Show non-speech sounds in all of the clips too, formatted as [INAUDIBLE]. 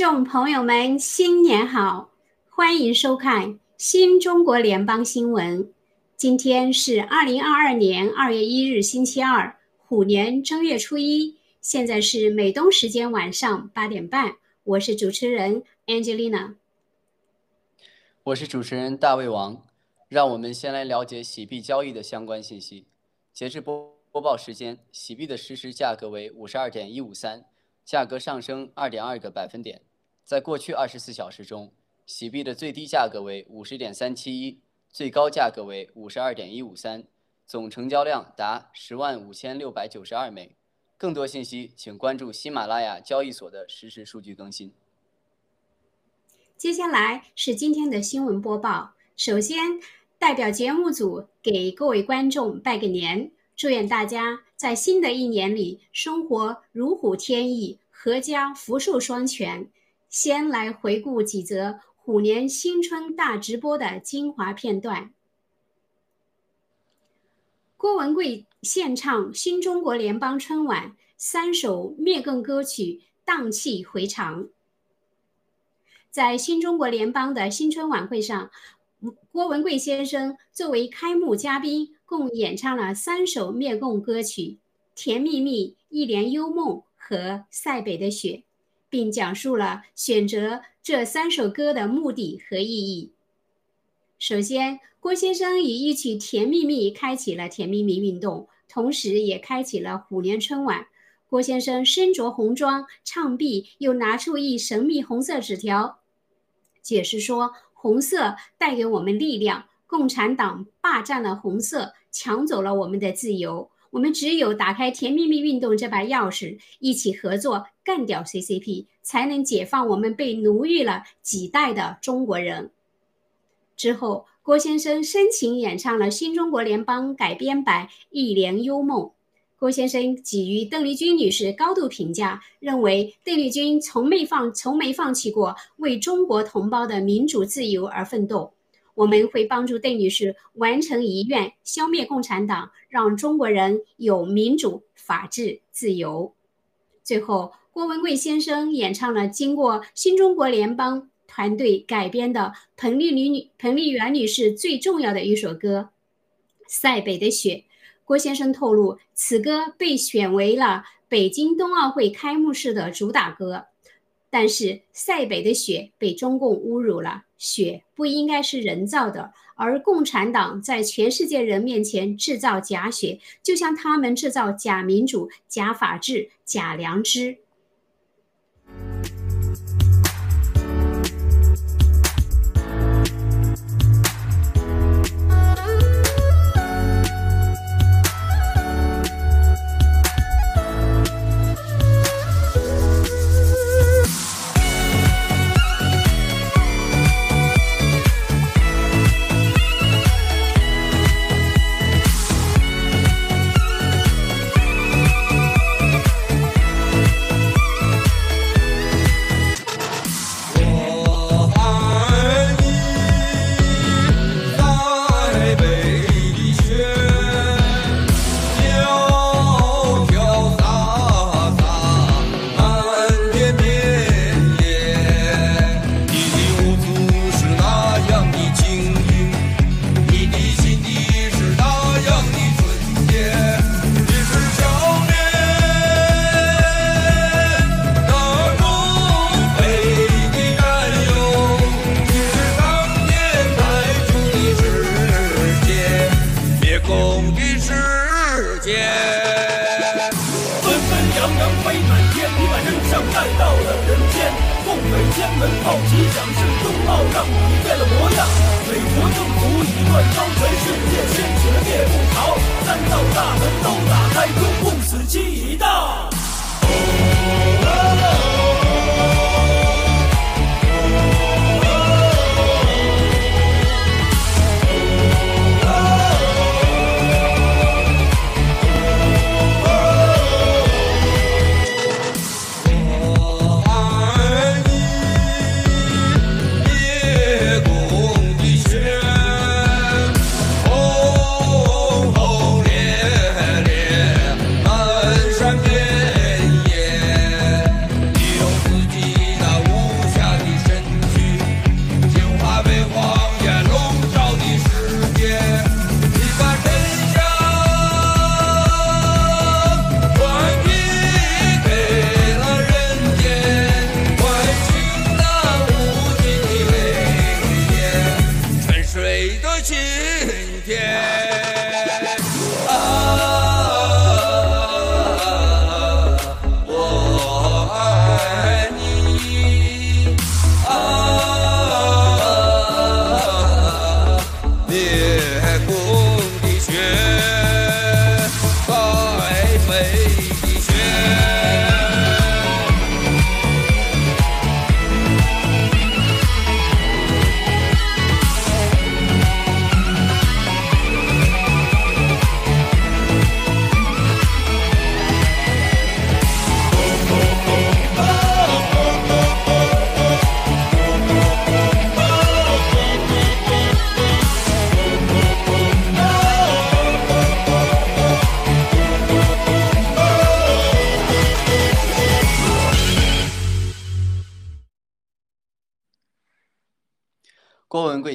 众朋友们，新年好！欢迎收看新中国联邦新闻。今天是二零二二年二月一日，星期二，虎年正月初一。现在是美东时间晚上八点半。我是主持人 Angelina，我是主持人大胃王。让我们先来了解洗币交易的相关信息。截至播播报时间，洗币的实时价格为五十二点一五三。价格上升二点二个百分点，在过去二十四小时中，洗币的最低价格为五十点三七一，最高价格为五十二点一五三，总成交量达十万五千六百九十二枚。更多信息请关注喜马拉雅交易所的实时数据更新。接下来是今天的新闻播报。首先，代表节目组给各位观众拜个年，祝愿大家在新的一年里生活如虎添翼。阖家福寿双全。先来回顾几则虎年新春大直播的精华片段。郭文贵献唱新中国联邦春晚三首灭共歌曲，荡气回肠。在新中国联邦的新春晚会上，郭文贵先生作为开幕嘉宾，共演唱了三首灭共歌曲《甜蜜蜜》《一帘幽梦》。和塞北的雪，并讲述了选择这三首歌的目的和意义。首先，郭先生以一曲《甜蜜蜜》开启了“甜蜜蜜”运动，同时也开启了虎年春晚。郭先生身着红装，唱毕又拿出一神秘红色纸条，解释说：“红色带给我们力量，共产党霸占了红色，抢走了我们的自由。”我们只有打开“甜蜜蜜”运动这把钥匙，一起合作干掉 CCP，才能解放我们被奴役了几代的中国人。之后，郭先生深情演唱了新中国联邦改编版《一帘幽梦》。郭先生给予邓丽君女士高度评价，认为邓丽君从没放从没放弃过为中国同胞的民主自由而奋斗。我们会帮助邓女士完成遗愿，消灭共产党，让中国人有民主、法治、自由。最后，郭文贵先生演唱了经过新中国联邦团队改编的彭丽女女彭丽媛女士最重要的一首歌《塞北的雪》。郭先生透露，此歌被选为了北京冬奥会开幕式的主打歌。但是塞北的雪被中共侮辱了，血不应该是人造的，而共产党在全世界人面前制造假血，就像他们制造假民主、假法治、假良知。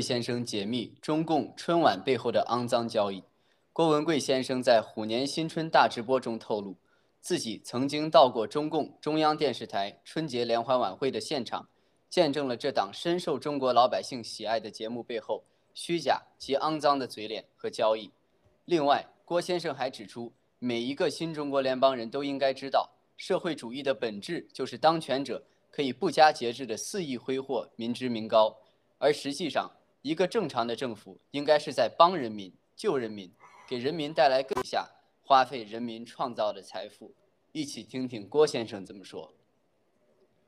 先生解密中共春晚背后的肮脏交易。郭文贵先生在虎年新春大直播中透露，自己曾经到过中共中央电视台春节联欢晚会的现场，见证了这档深受中国老百姓喜爱的节目背后虚假及肮脏的嘴脸和交易。另外，郭先生还指出，每一个新中国联邦人都应该知道，社会主义的本质就是当权者可以不加节制地肆意挥霍民脂民膏。而实际上，一个正常的政府应该是在帮人民、救人民，给人民带来更下花费人民创造的财富。一起听听郭先生怎么说。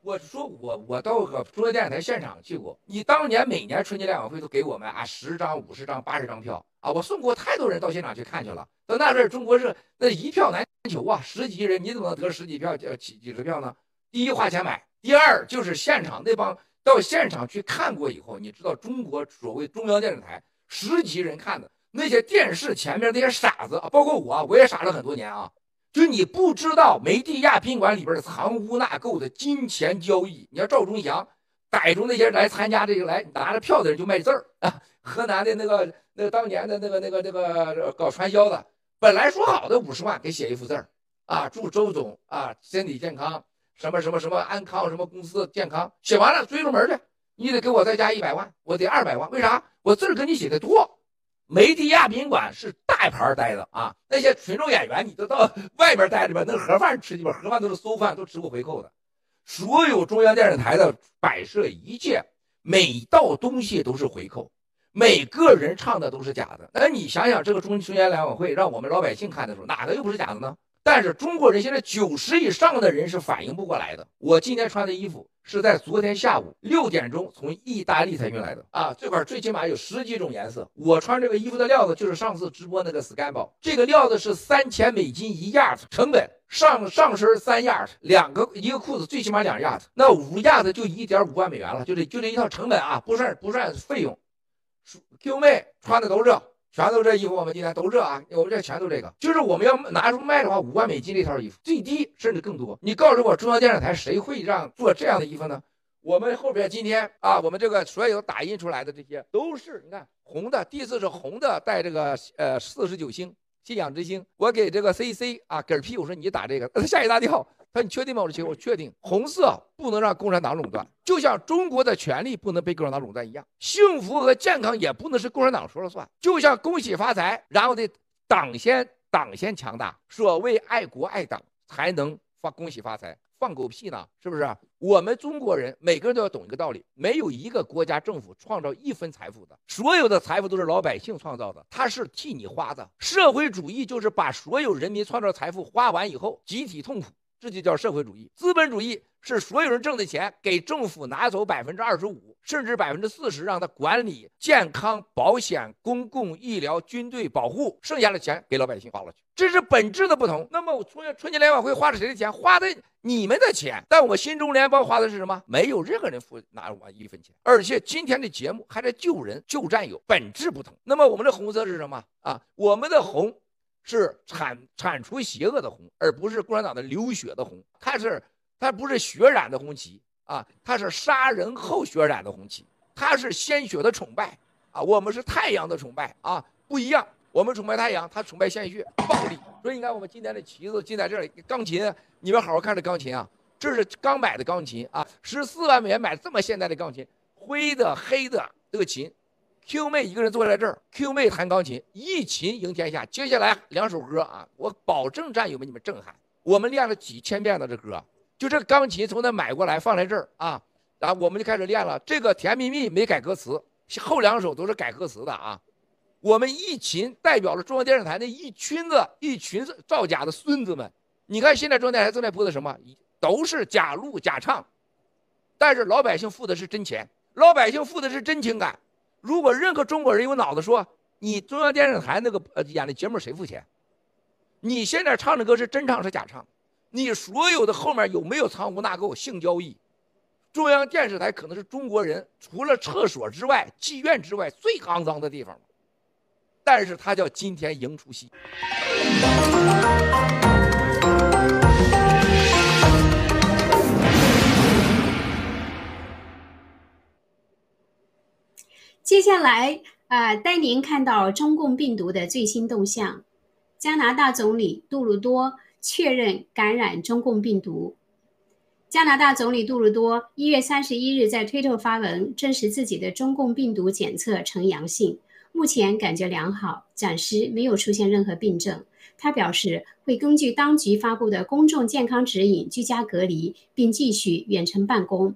我说我我到个中央电视台现场去过，你当年每年春节联欢会都给我们啊十张、五十张、八十张票啊，我送过太多人到现场去看去了。到那阵儿，中国是那一票难求啊，十几人你怎么能得十几票、几几十票呢？第一花钱买，第二就是现场那帮。到现场去看过以后，你知道中国所谓中央电视台十几人看的那些电视前面那些傻子，包括我，我也傻了很多年啊。就你不知道梅地亚宾馆里边藏污纳垢的金钱交易。你要赵忠祥逮住那些来参加这个来拿着票的人就卖字儿啊。河南的那个那个当年的那个那个那个搞传销的，本来说好的五十万给写一幅字儿啊，祝周总啊身体健康。什么什么什么安康什么公司健康写完了追出门去，你得给我再加一百万，我得二百万。为啥？我字儿跟你写的多。梅地亚宾馆是大牌待的啊，那些群众演员你都到外边待着吧，那盒饭吃去吧，盒饭都是馊饭，都吃过回扣的。所有中央电视台的摆设一切，每道东西都是回扣，每个人唱的都是假的。那你想想，这个中春节联欢会让我们老百姓看的时候，哪个又不是假的呢？但是中国人现在九十以上的人是反应不过来的。我今天穿的衣服是在昨天下午六点钟从意大利才运来的啊，这块最起码有十几种颜色。我穿这个衣服的料子就是上次直播那个 s c a m b l 这个料子是三千美金一亚子，成本上上身三亚子，两个一个裤子最起码两亚子，那五亚子就一点五万美元了，就这就这一套成本啊，不算不算费用。Q 妹穿的都是。全都这衣服，我们今天都这啊，我们这全都这个，就是我们要拿出卖的话，五万美金这套衣服，最低甚至更多。你告诉我，中央电视台谁会让做这样的衣服呢？我们后边今天啊，我们这个所有打印出来的这些都是，你看红的，第一次是红的，带这个呃四十九星信仰之星。我给这个 C C 啊嗝屁，我说你打这个，他吓一大跳。他你确定吗？我说我确定，红色不能让共产党垄断，就像中国的权利不能被共产党垄断一样，幸福和健康也不能是共产党说了算。就像恭喜发财，然后得党先党先强大，所谓爱国爱党才能发恭喜发财，放狗屁呢？是不是？我们中国人每个人都要懂一个道理：没有一个国家政府创造一分财富的，所有的财富都是老百姓创造的，他是替你花的。社会主义就是把所有人民创造财富花完以后，集体痛苦。这就叫社会主义，资本主义是所有人挣的钱给政府拿走百分之二十五，甚至百分之四十，让他管理健康、保险、公共医疗、军队保护，剩下的钱给老百姓花了去，这是本质的不同。那么我春春节联欢会花的谁的钱？花的你们的钱。但我们新中联邦花的是什么？没有任何人付拿我一分钱，而且今天的节目还在救人、救战友，本质不同。那么我们的红色是什么啊？我们的红。是铲铲除邪恶的红，而不是共产党的流血的红。它是它不是血染的红旗啊，它是杀人后血染的红旗。它是鲜血的崇拜啊，我们是太阳的崇拜啊，不一样。我们崇拜太阳，他崇拜鲜血、暴力。所以你看，我们今天的旗子进在这里，钢琴，你们好好看这钢琴啊，这是刚买的钢琴啊，十四万美元买这么现代的钢琴，灰的、黑的这个琴。Q 妹一个人坐在这儿，Q 妹弹钢琴，一琴赢天下。接下来两首歌啊，我保证战友们你们震撼。我们练了几千遍的这歌，就这钢琴从那买过来放在这儿啊，然后我们就开始练了。这个甜蜜蜜没改歌词，后两首都是改歌词的啊。我们一琴代表了中央电视台那一群子一群子造假的孙子们。你看现在中央电视台正在播的什么，都是假录假唱，但是老百姓付的是真钱，老百姓付的是真情感。如果任何中国人有脑子，说你中央电视台那个呃演的节目谁付钱？你现在唱的歌是真唱是假唱？你所有的后面有没有藏污纳垢、性交易？中央电视台可能是中国人除了厕所之外、妓院之外最肮脏的地方了，但是它叫今天迎除夕。接下来啊，带您看到中共病毒的最新动向。加拿大总理杜鲁多确认感染中共病毒。加拿大总理杜鲁多一月三十一日在推特发文，证实自己的中共病毒检测呈阳性，目前感觉良好，暂时没有出现任何病症。他表示会根据当局发布的公众健康指引居家隔离，并继续远程办公。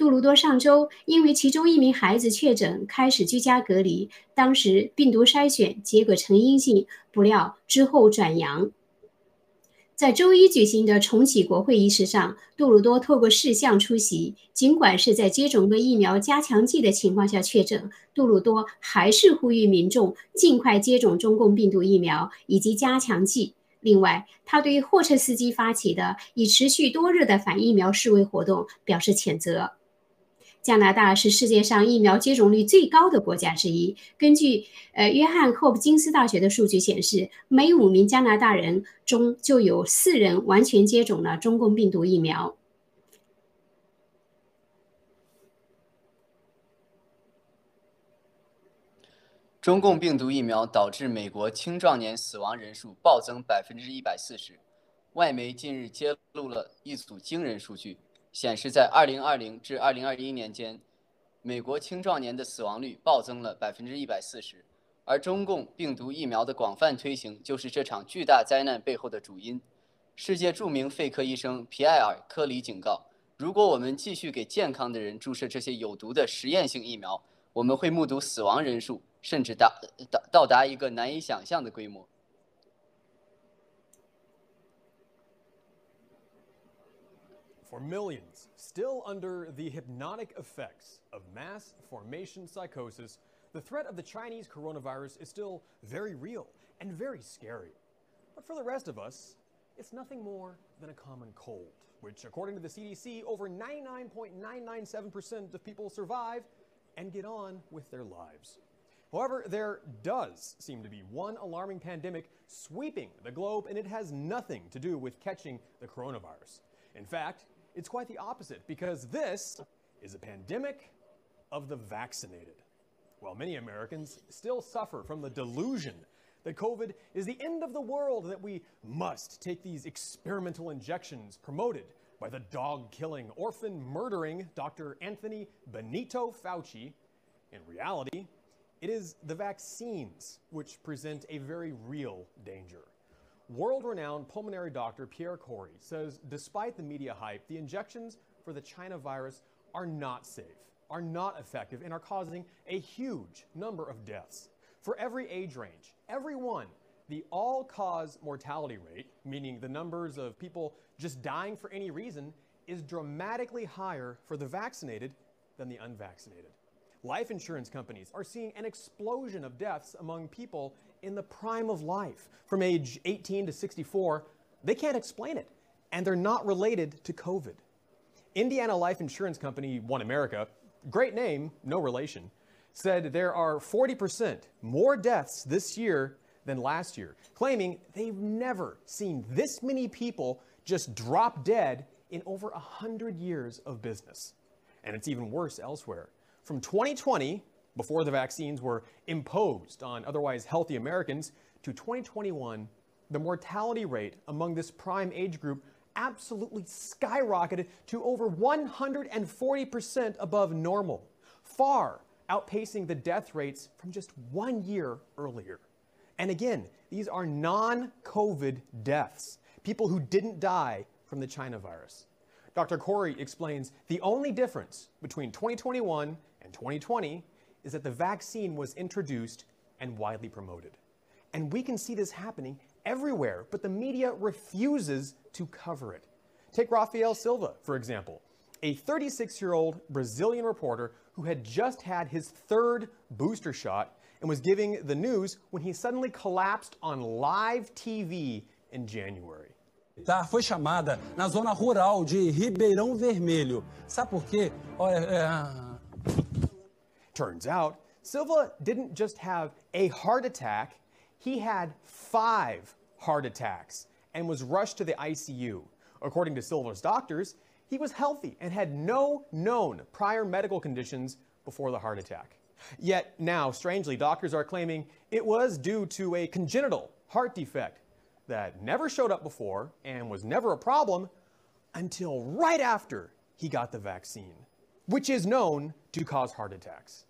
杜鲁多上周因为其中一名孩子确诊，开始居家隔离，当时病毒筛选结果呈阴性，不料之后转阳。在周一举行的重启国会仪式上，杜鲁多透过视像出席。尽管是在接种了疫苗加强剂的情况下确诊，杜鲁多还是呼吁民众尽快接种中共病毒疫苗以及加强剂。另外，他对货车司机发起的已持续多日的反疫苗示威活动表示谴责。加拿大是世界上疫苗接种率最高的国家之一。根据呃约翰霍普金斯大学的数据显示，每五名加拿大人中就有四人完全接种了中共病毒疫苗。中共病毒疫苗导致美国青壮年死亡人数暴增百分之一百四十。外媒近日揭露了一组惊人数据。显示，在2020至2021年间，美国青壮年的死亡率暴增了百分之一百四十，而中共病毒疫苗的广泛推行就是这场巨大灾难背后的主因。世界著名肺科医生皮埃尔·科里警告：如果我们继续给健康的人注射这些有毒的实验性疫苗，我们会目睹死亡人数甚至达到到达一个难以想象的规模。For millions still under the hypnotic effects of mass formation psychosis, the threat of the Chinese coronavirus is still very real and very scary. But for the rest of us, it's nothing more than a common cold, which, according to the CDC, over 99.997% of people survive and get on with their lives. However, there does seem to be one alarming pandemic sweeping the globe, and it has nothing to do with catching the coronavirus. In fact, it's quite the opposite because this is a pandemic of the vaccinated. While many Americans still suffer from the delusion that COVID is the end of the world that we must take these experimental injections promoted by the dog killing, orphan murdering Dr. Anthony Benito Fauci, in reality, it is the vaccines which present a very real danger. World renowned pulmonary doctor Pierre Corey says despite the media hype, the injections for the China virus are not safe, are not effective, and are causing a huge number of deaths. For every age range, everyone, the all cause mortality rate, meaning the numbers of people just dying for any reason, is dramatically higher for the vaccinated than the unvaccinated. Life insurance companies are seeing an explosion of deaths among people in the prime of life, from age 18 to 64, they can't explain it. And they're not related to COVID. Indiana Life Insurance Company, One America, great name, no relation, said there are 40% more deaths this year than last year, claiming they've never seen this many people just drop dead in over 100 years of business. And it's even worse elsewhere. From 2020, before the vaccines were imposed on otherwise healthy Americans to 2021, the mortality rate among this prime age group absolutely skyrocketed to over 140% above normal, far outpacing the death rates from just one year earlier. And again, these are non COVID deaths, people who didn't die from the China virus. Dr. Corey explains the only difference between 2021 and 2020 is that the vaccine was introduced and widely promoted. And we can see this happening everywhere, but the media refuses to cover it. Take Rafael Silva, for example, a 36 year old Brazilian reporter who had just had his third booster shot and was giving the news when he suddenly collapsed on live TV in January. Tá, foi chamada na zona rural de Ribeirão Vermelho. Sabe por quê? Olha, é... Turns out, Silva didn't just have a heart attack, he had five heart attacks and was rushed to the ICU. According to Silva's doctors, he was healthy and had no known prior medical conditions before the heart attack. Yet now, strangely, doctors are claiming it was due to a congenital heart defect that never showed up before and was never a problem until right after he got the vaccine, which is known to cause heart attacks.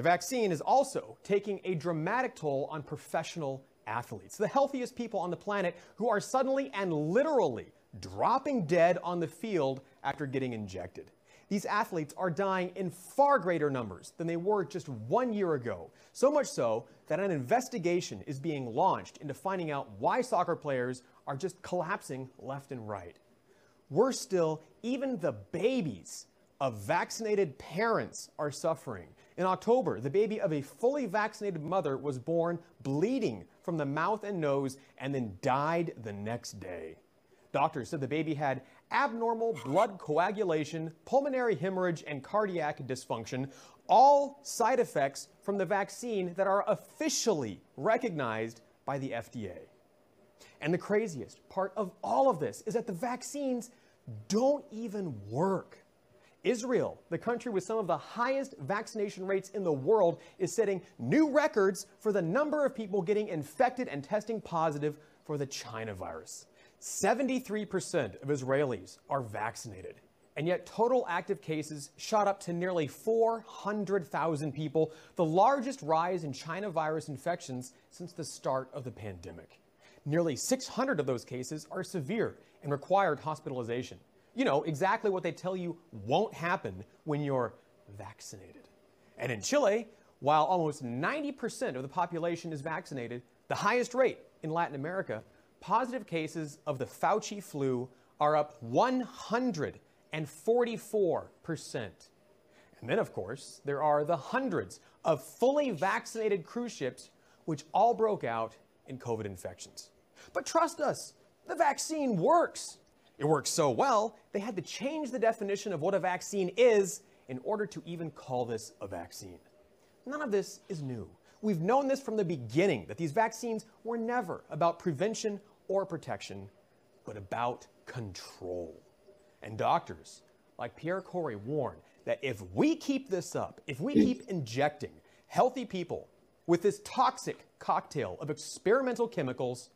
The vaccine is also taking a dramatic toll on professional athletes, the healthiest people on the planet who are suddenly and literally dropping dead on the field after getting injected. These athletes are dying in far greater numbers than they were just one year ago. So much so that an investigation is being launched into finding out why soccer players are just collapsing left and right. Worse still, even the babies of vaccinated parents are suffering. In October, the baby of a fully vaccinated mother was born bleeding from the mouth and nose and then died the next day. Doctors said the baby had abnormal blood coagulation, pulmonary hemorrhage, and cardiac dysfunction, all side effects from the vaccine that are officially recognized by the FDA. And the craziest part of all of this is that the vaccines don't even work. Israel, the country with some of the highest vaccination rates in the world, is setting new records for the number of people getting infected and testing positive for the China virus. 73% of Israelis are vaccinated, and yet total active cases shot up to nearly 400,000 people, the largest rise in China virus infections since the start of the pandemic. Nearly 600 of those cases are severe and required hospitalization. You know, exactly what they tell you won't happen when you're vaccinated. And in Chile, while almost 90% of the population is vaccinated, the highest rate in Latin America, positive cases of the Fauci flu are up 144%. And then, of course, there are the hundreds of fully vaccinated cruise ships which all broke out in COVID infections. But trust us, the vaccine works. It works so well, they had to change the definition of what a vaccine is in order to even call this a vaccine. None of this is new. We've known this from the beginning that these vaccines were never about prevention or protection, but about control. And doctors like Pierre Corey warn that if we keep this up, if we keep [CLEARS THROAT] injecting healthy people with this toxic cocktail of experimental chemicals,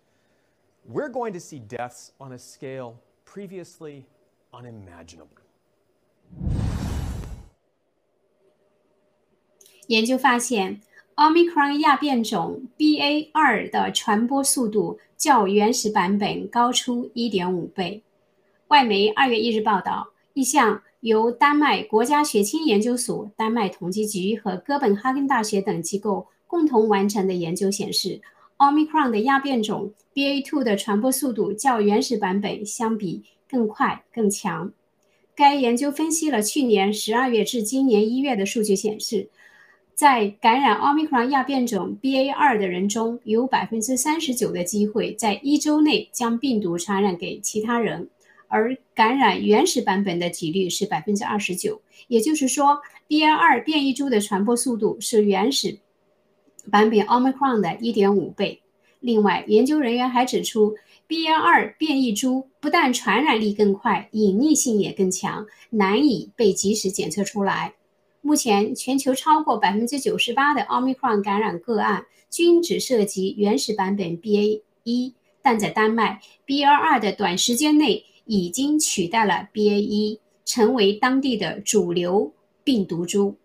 we're going to see deaths on a scale previously unimaginable. 研究发现，Omicron 亚变种 BA 二的传播速度较原始版本高出1.5倍。外媒二月一日报道，一项由丹麦国家血清研究所、丹麦统计局和哥本哈根大学等机构共同完成的研究显示，Omicron 的亚变种 BA.2 的传播速度较原始版本相比更快、更强。该研究分析了去年十二月至今年一月的数据，显示。在感染奥密克戎亚变种 BA 二的人中，有百分之三十九的机会在一周内将病毒传染给其他人，而感染原始版本的几率是百分之二十九。也就是说，BA 二变异株的传播速度是原始版本奥密克戎的一点五倍。另外，研究人员还指出，BA 二变异株不但传染力更快，隐匿性也更强，难以被及时检测出来。目前，全球超过百分之九十八的奥密克戎感染个案均只涉及原始版本 BA 一，但在丹麦，BA 二的短时间内已经取代了 BA 一，成为当地的主流病毒株。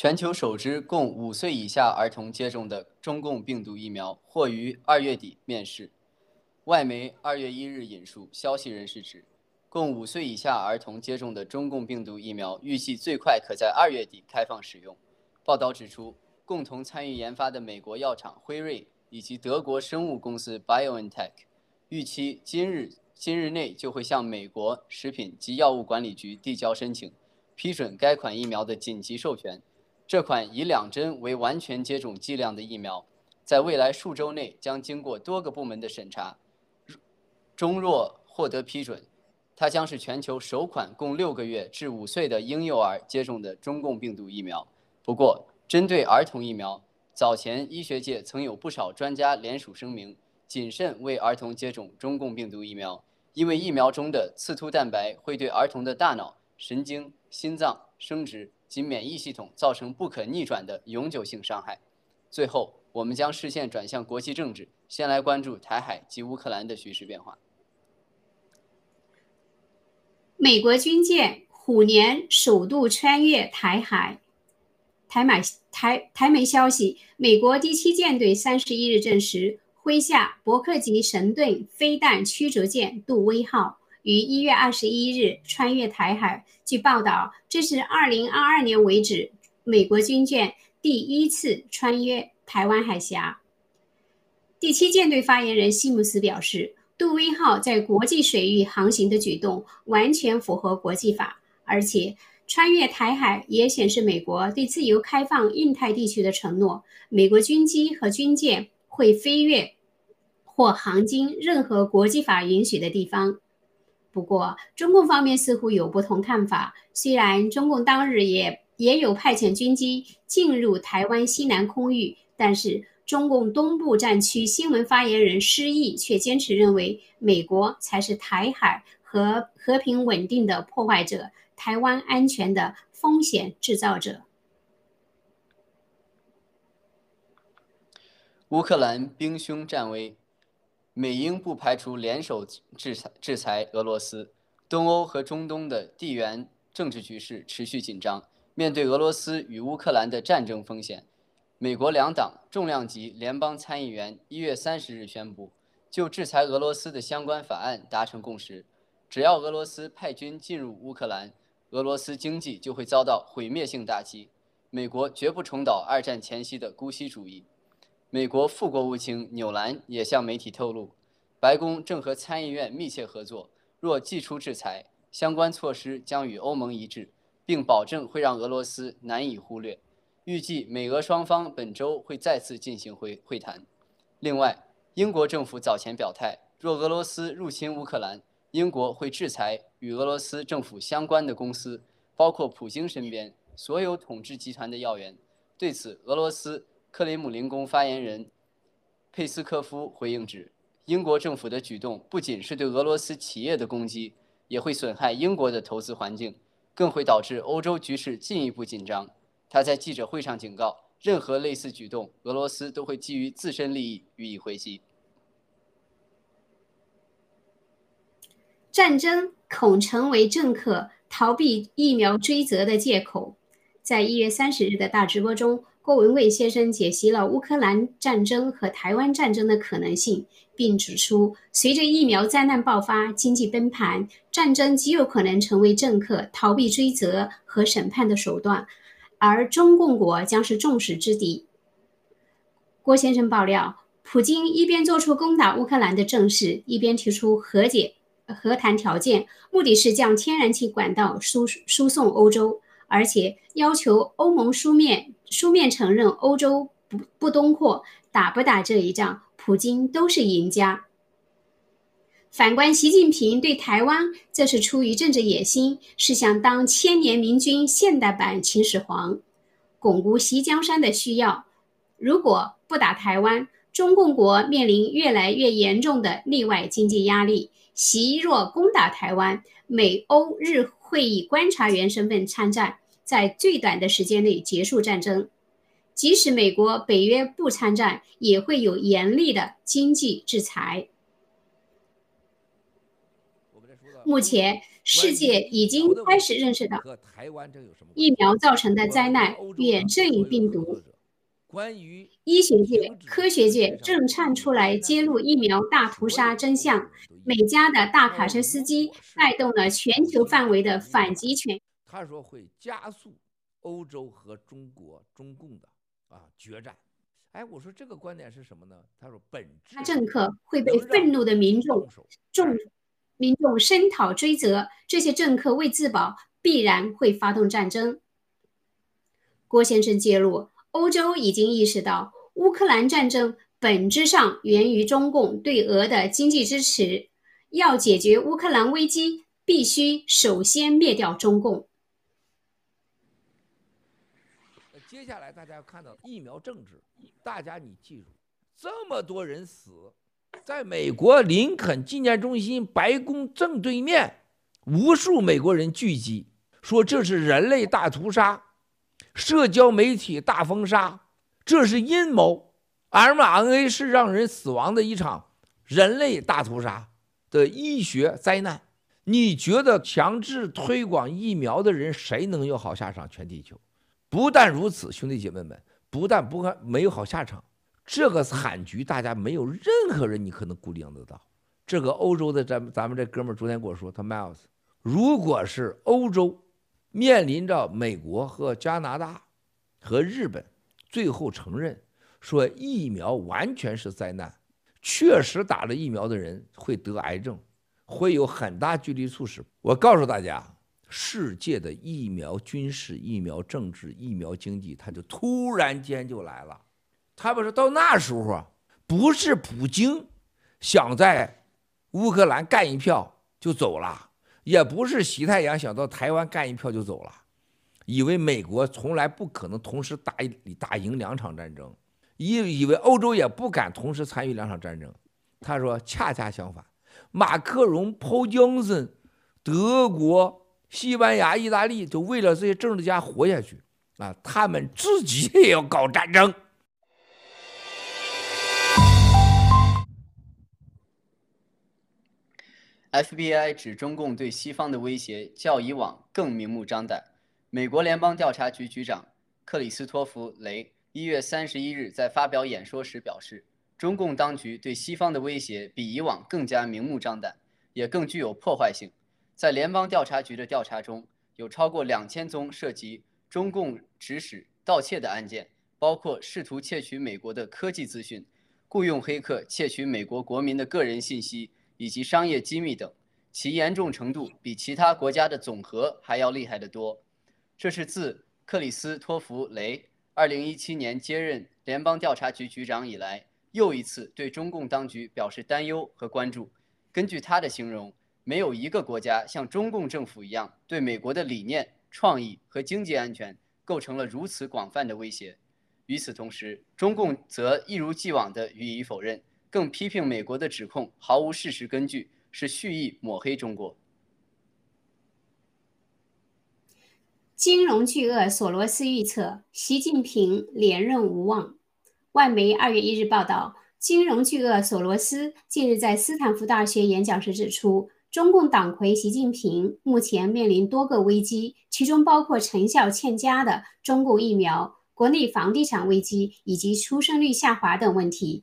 全球首支供五岁以下儿童接种的中共病毒疫苗或于二月底面世。外媒二月一日引述消息人士指。供五岁以下儿童接种的中共病毒疫苗预计最快可在二月底开放使用。报道指出，共同参与研发的美国药厂辉瑞以及德国生物公司 BioNTech 预期今日今日内就会向美国食品及药物管理局递交申请，批准该款疫苗的紧急授权。这款以两针为完全接种剂量的疫苗，在未来数周内将经过多个部门的审查，终若获得批准。它将是全球首款供六个月至五岁的婴幼儿接种的中共病毒疫苗。不过，针对儿童疫苗，早前医学界曾有不少专家联署声明，谨慎为儿童接种中共病毒疫苗，因为疫苗中的刺突蛋白会对儿童的大脑神经、心脏、生殖及免疫系统造成不可逆转的永久性伤害。最后，我们将视线转向国际政治，先来关注台海及乌克兰的局势变化。美国军舰虎年首度穿越台海。台美台台媒消息，美国第七舰队三十一日证实，麾下伯克级神盾飞弹驱逐舰杜威号于一月二十一日穿越台海。据报道，这是二零二二年为止美国军舰第一次穿越台湾海峡。第七舰队发言人西姆斯表示，杜威号在国际水域航行的举动完全符合国际法，而且。穿越台海也显示美国对自由开放印太地区的承诺。美国军机和军舰会飞越或航经任何国际法允许的地方。不过，中共方面似乎有不同看法。虽然中共当日也也有派遣军机进入台湾西南空域，但是中共东部战区新闻发言人施毅却坚持认为，美国才是台海和和平稳定的破坏者。台湾安全的风险制造者。乌克兰兵凶战危，美英不排除联手制裁制裁俄罗斯。东欧和中东的地缘政治局势持续紧张。面对俄罗斯与乌克兰的战争风险，美国两党重量级联邦参议员一月三十日宣布，就制裁俄罗斯的相关法案达成共识。只要俄罗斯派军进入乌克兰，俄罗斯经济就会遭到毁灭性打击。美国绝不重蹈二战前夕的姑息主义。美国副国务卿纽兰也向媒体透露，白宫正和参议院密切合作。若祭出制裁，相关措施将与欧盟一致，并保证会让俄罗斯难以忽略。预计美俄双方本周会再次进行会会谈。另外，英国政府早前表态，若俄罗斯入侵乌克兰，英国会制裁与俄罗斯政府相关的公司，包括普京身边所有统治集团的要员。对此，俄罗斯克里姆林宫发言人佩斯科夫回应指，英国政府的举动不仅是对俄罗斯企业的攻击，也会损害英国的投资环境，更会导致欧洲局势进一步紧张。他在记者会上警告，任何类似举动，俄罗斯都会基于自身利益予以回击。战争恐成为政客逃避疫苗追责的借口。在一月三十日的大直播中，郭文贵先生解析了乌克兰战争和台湾战争的可能性，并指出，随着疫苗灾难爆发、经济崩盘，战争极有可能成为政客逃避追责和审判的手段，而中共国将是众矢之的。郭先生爆料，普京一边做出攻打乌克兰的正事，一边提出和解。和谈条件，目的是将天然气管道输输送欧洲，而且要求欧盟书面书面承认欧洲不不东扩。打不打这一仗，普京都是赢家。反观习近平对台湾，则是出于政治野心，是想当千年明君现代版秦始皇，巩固习江山的需要。如果不打台湾，中共国面临越来越严重的内外经济压力。习若攻打台湾，美欧日会以观察员身份参战，在最短的时间内结束战争。即使美国、北约不参战，也会有严厉的经济制裁。目前，世界已经开始认识到疫苗造成的灾难远胜于病毒。关于医学界、科学界正站出来揭露疫苗大屠杀真相，美加的大卡车司机带动了全球范围的反击权。他说会加速欧洲和中国、中共的啊决战。哎，我说这个观点是什么呢？他说本质政客会被愤怒的民众众民众声讨追责，这些政客为自保必然会发动战争。郭先生揭露。欧洲已经意识到，乌克兰战争本质上源于中共对俄的经济支持。要解决乌克兰危机，必须首先灭掉中共。接下来大家要看到疫苗政治，大家你记住，这么多人死，在美国林肯纪念中心白宫正对面，无数美国人聚集。说这是人类大屠杀，社交媒体大封杀，这是阴谋。mRNA 是让人死亡的一场人类大屠杀的医学灾难。你觉得强制推广疫苗的人谁能有好下场？全地球。不但如此，兄弟姐妹们，不但不看没有好下场，这个惨局大家没有任何人你可能估量得到。这个欧洲的咱咱们这哥们儿昨天跟我说，他 Miles，如果是欧洲面临着美国和加拿大和日本最后承认说疫苗完全是灾难，确实打了疫苗的人会得癌症。会有很大距离促使。我告诉大家，世界的疫苗军事、疫苗政治、疫苗经济，它就突然间就来了。他们说到那时候，不是普京想在乌克兰干一票就走了，也不是习太阳想到台湾干一票就走了，以为美国从来不可能同时打打赢两场战争，以以为欧洲也不敢同时参与两场战争。他说，恰恰相反。马克龙、鲍江森、德国、西班牙、意大利，就为了这些政治家活下去啊，他们自己也要搞战争。FBI 指中共对西方的威胁较以往更明目张胆。美国联邦调查局局长克里斯托弗·雷一月三十一日在发表演说时表示。中共当局对西方的威胁比以往更加明目张胆，也更具有破坏性。在联邦调查局的调查中，有超过两千宗涉及中共指使盗窃的案件，包括试图窃取美国的科技资讯、雇佣黑客窃取美国国民的个人信息以及商业机密等，其严重程度比其他国家的总和还要厉害得多。这是自克里斯托弗·雷二零一七年接任联邦调查局局长以来。又一次对中共当局表示担忧和关注。根据他的形容，没有一个国家像中共政府一样对美国的理念、创意和经济安全构成了如此广泛的威胁。与此同时，中共则一如既往地予以否认，更批评美国的指控毫无事实根据，是蓄意抹黑中国。金融巨鳄索罗斯预测，习近平连任无望。外媒二月一日报道，金融巨鳄索罗斯近日在斯坦福大学演讲时指出，中共党魁习近平目前面临多个危机，其中包括成效欠佳的中共疫苗、国内房地产危机以及出生率下滑等问题。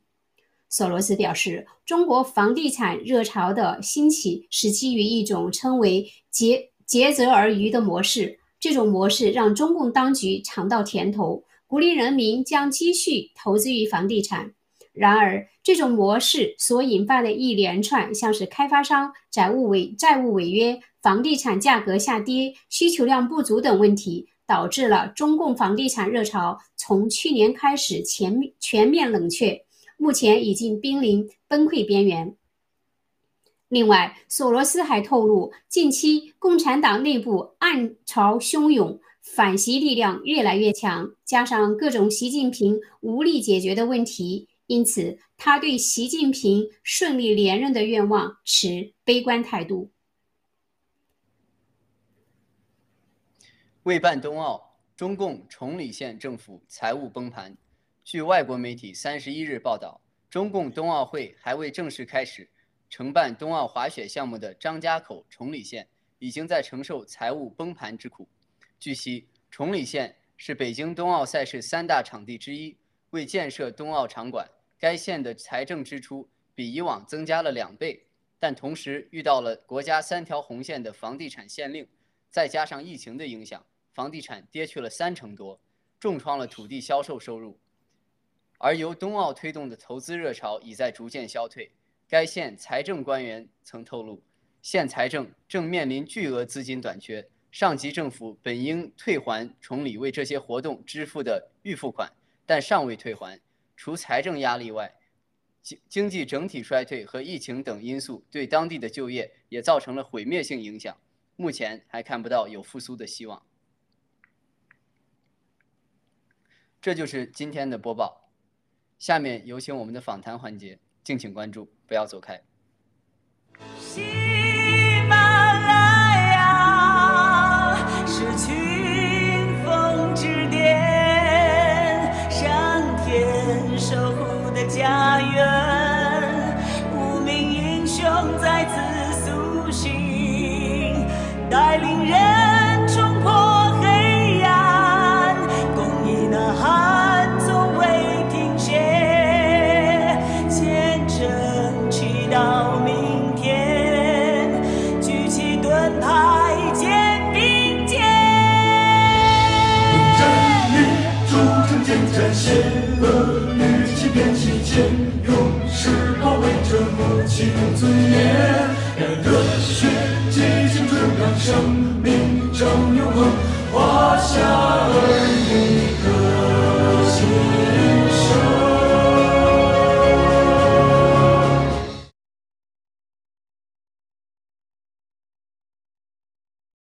索罗斯表示，中国房地产热潮的兴起是基于一种称为“竭竭泽而渔”的模式，这种模式让中共当局尝到甜头。鼓励人民将积蓄投资于房地产。然而，这种模式所引发的一连串像是开发商债务违债务违约、房地产价格下跌、需求量不足等问题，导致了中共房地产热潮从去年开始全全面冷却，目前已经濒临崩溃边缘。另外，索罗斯还透露，近期共产党内部暗潮汹涌。反习力量越来越强，加上各种习近平无力解决的问题，因此他对习近平顺利连任的愿望持悲观态度。为办冬奥，中共崇礼县政府财务崩盘。据外国媒体三十一日报道，中共冬奥会还未正式开始，承办冬奥滑雪项目的张家口崇礼县已经在承受财务崩盘之苦。据悉，崇礼县是北京冬奥赛事三大场地之一。为建设冬奥场馆，该县的财政支出比以往增加了两倍，但同时遇到了国家三条红线的房地产限令，再加上疫情的影响，房地产跌去了三成多，重创了土地销售收入。而由冬奥推动的投资热潮已在逐渐消退。该县财政官员曾透露，县财政正面临巨额资金短缺。上级政府本应退还崇礼为这些活动支付的预付款，但尚未退还。除财政压力外，经经济整体衰退和疫情等因素对当地的就业也造成了毁灭性影响。目前还看不到有复苏的希望。这就是今天的播报。下面有请我们的访谈环节，敬请关注，不要走开。